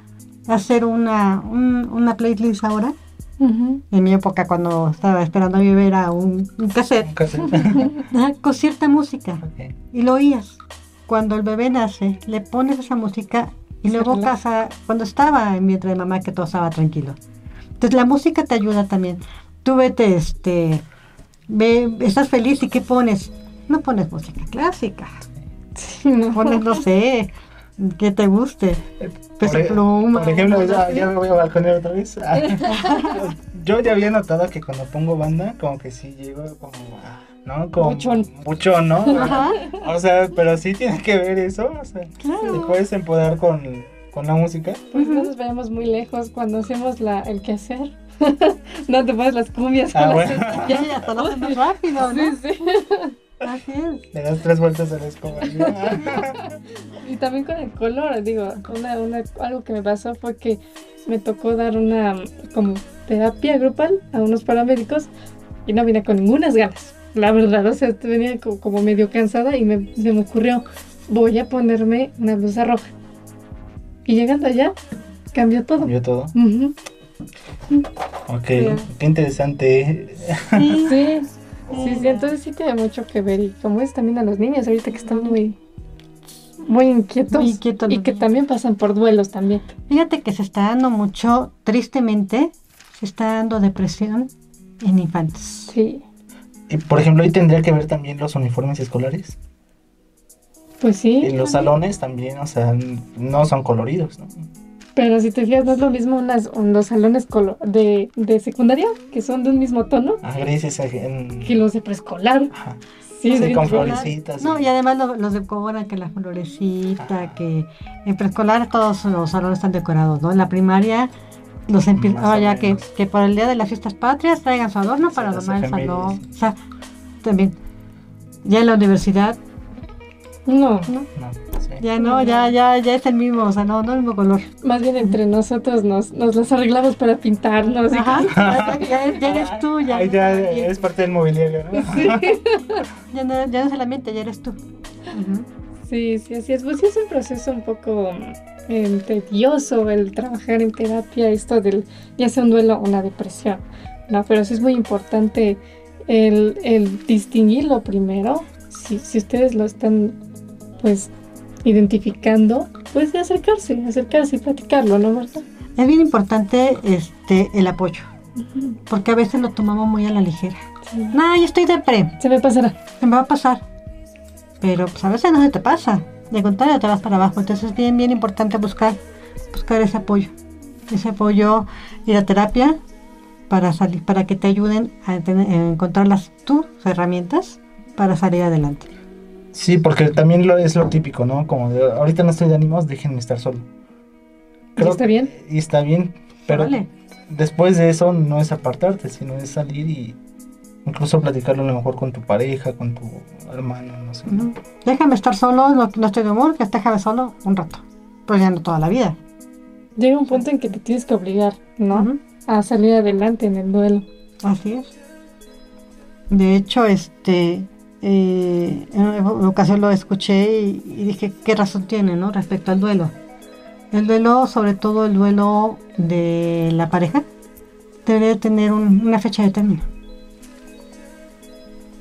Hacer una, un- una playlist ahora. Ujú. En mi época, cuando estaba esperando a mi bebé, era un, un cassette Un cassette. ajá, con cierta música. Y lo oías. Cuando el bebé nace, le pones esa música y luego casa, cuando estaba en vientre de mamá, que todo estaba tranquilo. Entonces la música te ayuda también. Tú vete, este, ve, estás feliz y ¿qué pones? No pones música clásica. Sí, no. Pones, no sé, que te guste. Peso Por, e- pluma, por ejemplo, ya, ya me voy a balconear otra vez. Yo ya había notado que cuando pongo banda, como que sí llego como a- ¿no? Como Buchón. buchón, ¿no? Ajá, O sea, pero sí tiene que ver eso, o sea, te claro. puedes empoderar con, con la música. Pues no nos vayamos muy lejos cuando hacemos la, el quehacer. no te pones las cumbias Ah, las bueno. Ya, ya, hasta lo rápido, ¿no? Sí, sí. Así es. Le das tres vueltas a la escoba. Y también con el color, digo, una, una, algo que me pasó fue que me tocó dar una como terapia grupal a unos paramédicos y no vine con ninguna ganas, la verdad, o sea, venía co- como, medio cansada y me, se me ocurrió, voy a ponerme una blusa roja. Y llegando allá, cambió todo. Cambió todo. Ujú. Ok, Sí. qué interesante. Sí, Sí, sí, sí, entonces sí tiene mucho que ver y como es también a los niños ahorita que están muy, muy inquietos Muy inquietos y que niños. también pasan por duelos también. Fíjate que se está dando mucho, tristemente, se está dando depresión en infantes. Sí, Y por ejemplo, ahí tendría que ver también los uniformes escolares. pues sí. Y los salones también, o sea, no son coloridos, ¿no? Pero si te fijas, no es lo mismo unas, un- los salones colo- de, de secundaria, que son de un mismo tono, Ah, grises en... que los de preescolar. Sí, Sí, de- con de- florecitas. No, sí. y además lo- los decoran, que la florecita, Ajá. que en preescolar todos los salones están decorados, ¿no? En la primaria los empiezan, o ya que, que por el día de las fiestas patrias traigan su adorno Sí, para adornar el salón. O sea, también. Ya en la universidad, No, No, sí. ya no, ya, ya, ya es el mismo, o sea, no, no es el mismo color. más bien entre nosotros nos, nos las arreglamos para pintarnos. Ajá, ya, ya- ya eres tú, ya, Ahí ya es parte del mobiliario, ¿no? ya no, ya no es el ambiente, ya eres tú. Ujú. Sí, sí, así es. Pues sí es un proceso un poco eh, tedioso el trabajar en terapia, esto del, ya sea un duelo o una depresión, ¿no? Pero sí es muy importante el, el distinguirlo primero, si, si ustedes lo están, pues, identificando, pues de acercarse, acercarse y platicarlo, ¿no, Marta? Es bien importante este el apoyo, porque a veces lo tomamos muy a la ligera. Sí. No, yo estoy depre, Se me pasará. se me va a pasar. Pero pues a veces no se te pasa. De contrario, te vas para abajo. Entonces es bien, bien importante buscar, buscar ese apoyo. Ese apoyo, ir a terapia para salir, para que te ayuden a, tener- a encontrar las tus herramientas para salir adelante. Sí, porque también lo, es lo típico, ¿no? Como de, ahorita no estoy de ánimos, déjenme estar solo. ¿Y está bien? Y está bien, pero Vale. después de eso no es apartarte, sino es salir y incluso platicarlo a lo mejor con tu pareja, con tu hermano, no sé. Ujú. Déjame estar solo, no, no estoy de humor, que déjame solo un rato. Pero ya no toda la vida. Llega un punto en que te tienes que obligar, ¿no? A salir adelante en el duelo. Así es. De hecho, este, eh, en una ocasión lo escuché y, y dije, ¿qué razón tiene, no? Respecto al duelo. El duelo, sobre todo el duelo de la pareja, debe tener un- una fecha de término.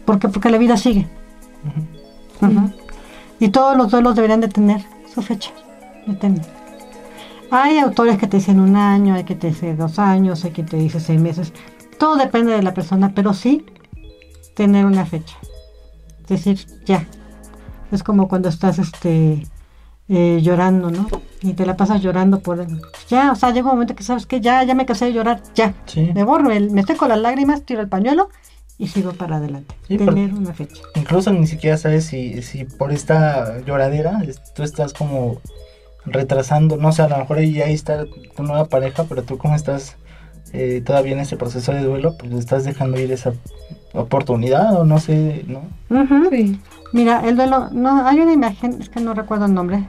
¿Por qué? Porque la vida sigue. Y todos los duelos deberían de tener su fecha. Hay autores que te dicen un año, hay que te dice dos años, hay que te dice seis meses. Todo depende de la persona, pero sí tener una fecha. Es decir, ya. Es como cuando estás este eh, llorando, ¿no? Y te la pasas llorando por ya, o sea, llega un momento que sabes que ya, ya me cansé de llorar, ya. Sí. Me borro, el- me estoy con las lágrimas, tiro el pañuelo y sigo para adelante. Sí, tener una fecha. Incluso ni siquiera sabes si, si por esta lloradera tú estás como retrasando, no sé, a lo mejor ahí, ahí está tu nueva pareja, pero tú como estás eh, todavía en ese proceso de duelo, pues estás dejando ir esa oportunidad o no sé, ¿no? Sí. Mira, el duelo, no, hay una imagen, es que no recuerdo el nombre,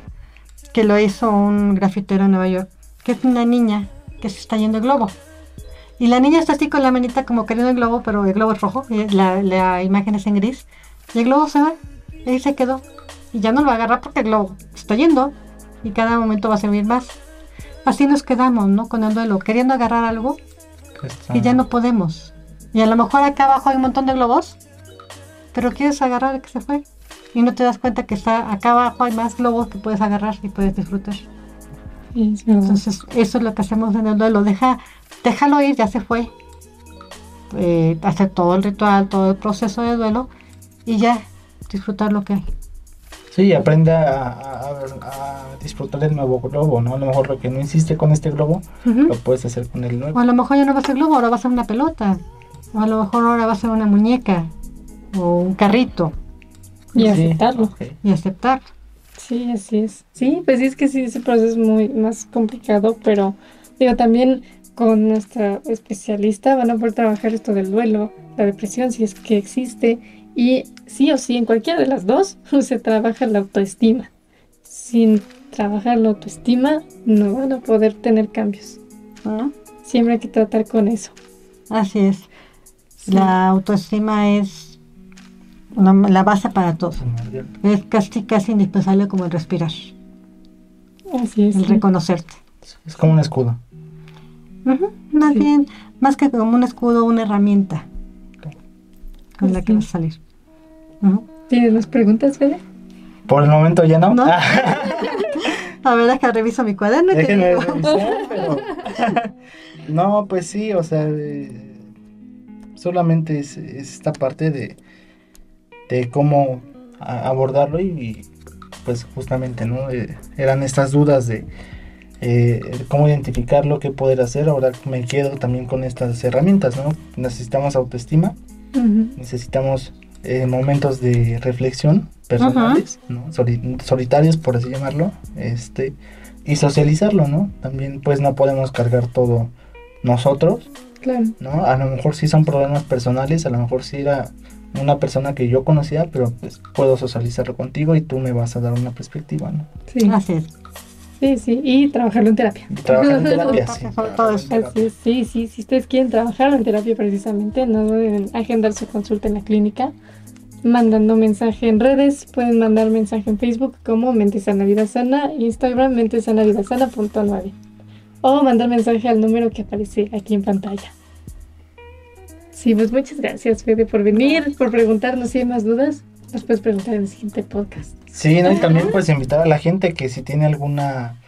que lo hizo un grafitero en Nueva York, que es una niña que se está yendo el globo. Y la niña está así con la manita como queriendo el globo, pero el globo es rojo, y la, la imagen es en gris. Y el globo se va, y ahí se quedó. Y ya no lo va a agarrar porque el globo está yendo, y cada momento va a servir más. Así nos quedamos, ¿no? Con el duelo, queriendo agarrar algo Que está- y ya no podemos. Y a lo mejor acá abajo hay un montón de globos, pero quieres agarrar el que se fue. Y no te das cuenta que está acá abajo hay más globos que puedes agarrar y puedes disfrutar. Es. Entonces, eso es lo que hacemos en el duelo. Deja, déjalo ir, ya se fue. Eh, hacer todo el ritual, todo el proceso de duelo y ya disfrutar lo que hay. Sí, aprende a, a- a disfrutar del nuevo globo, ¿no? A lo mejor lo que no hiciste con este globo, lo puedes hacer con el nuevo. O a lo mejor ya no va a ser globo, ahora va a ser una pelota. O a lo mejor ahora va a ser una muñeca o un carrito Y Sí, aceptarlo. y aceptar. Sí, así es. Sí, pues sí, es que sí, ese proceso es muy más complicado, pero digo, también con nuestra especialista van a poder trabajar esto del duelo, la depresión, si es que existe, y sí o sí, en cualquiera de las dos, se trabaja la autoestima. Sin trabajar la autoestima, no van a poder tener cambios. Siempre hay que tratar con eso. Así es. Sí. La autoestima es una- la base para todo. Es casi, casi indispensable como el respirar, Así es. el sí. reconocerte. Es como un escudo. Más Sí. bien, más que como un escudo, una herramienta con la que vas a salir. ¿Tienes más preguntas, Fede? Por el momento ya no. No. A ver, deja reviso mi cuaderno. y te digo. revisar, pero... no, pues sí, o sea, eh, solamente es, es esta parte de, de cómo abordarlo y, y, pues justamente, ¿no? Eh, eran estas dudas de eh, cómo identificarlo, qué poder hacer. Ahora me quedo también con estas herramientas, ¿no? Necesitamos autoestima, necesitamos eh, momentos de reflexión personales, ¿no? Soli- solitarios, por así llamarlo, este, y socializarlo, ¿no? También, pues, no podemos cargar todo nosotros, Claro. ¿no? A lo mejor sí son problemas personales, a lo mejor sí era una persona que yo conocía, pero pues puedo socializarlo contigo y tú me vas a dar una perspectiva, ¿no? Sí. Así es. sí, sí. Y trabajarlo en terapia. Trabajar en terapia, sí. Es, sí, sí, si ustedes quieren trabajar en terapia precisamente, no deben agendar su consulta en la clínica, mandando mensaje en redes, pueden mandar mensaje en Facebook como Mente Sana Vida Sana, Instagram Mente Sana Vida Sana punto nueve, o mandar mensaje al número que aparece aquí en pantalla. Sí, pues muchas gracias Fede por venir, por preguntarnos si hay más dudas, nos puedes preguntar en el siguiente podcast. Sí, ¿no? Y también pues invitar a la gente que si tiene alguna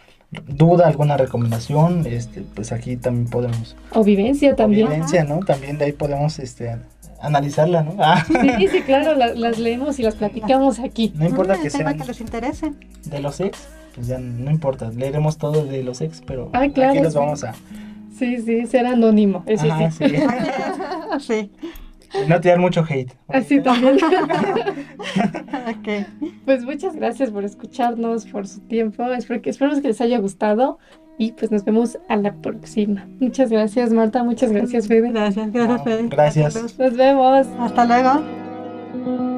duda, alguna recomendación, este, pues aquí también podemos. O vivencia también. Evidencia, ¿no? También de ahí podemos este, analizarla, ¿no? Ah, Sí, sí, claro, la- las leemos y las platicamos aquí. no importa Ah, que sean que les interese. de los ex, pues ya no importa, leeremos todo de los ex, pero Ah, claro, aquí los sí. vamos a... Sí, sí, será anónimo, eso Ajá, sí. sí. Sí. No tirar mucho hate. Así también. Ok. pues muchas gracias por escucharnos, por su tiempo. Espero que, esperemos que les haya gustado y pues nos vemos a la próxima. Muchas gracias, Marta. Muchas gracias, Fede. Gracias, gracias, Fede. gracias. Nos vemos. Hasta luego.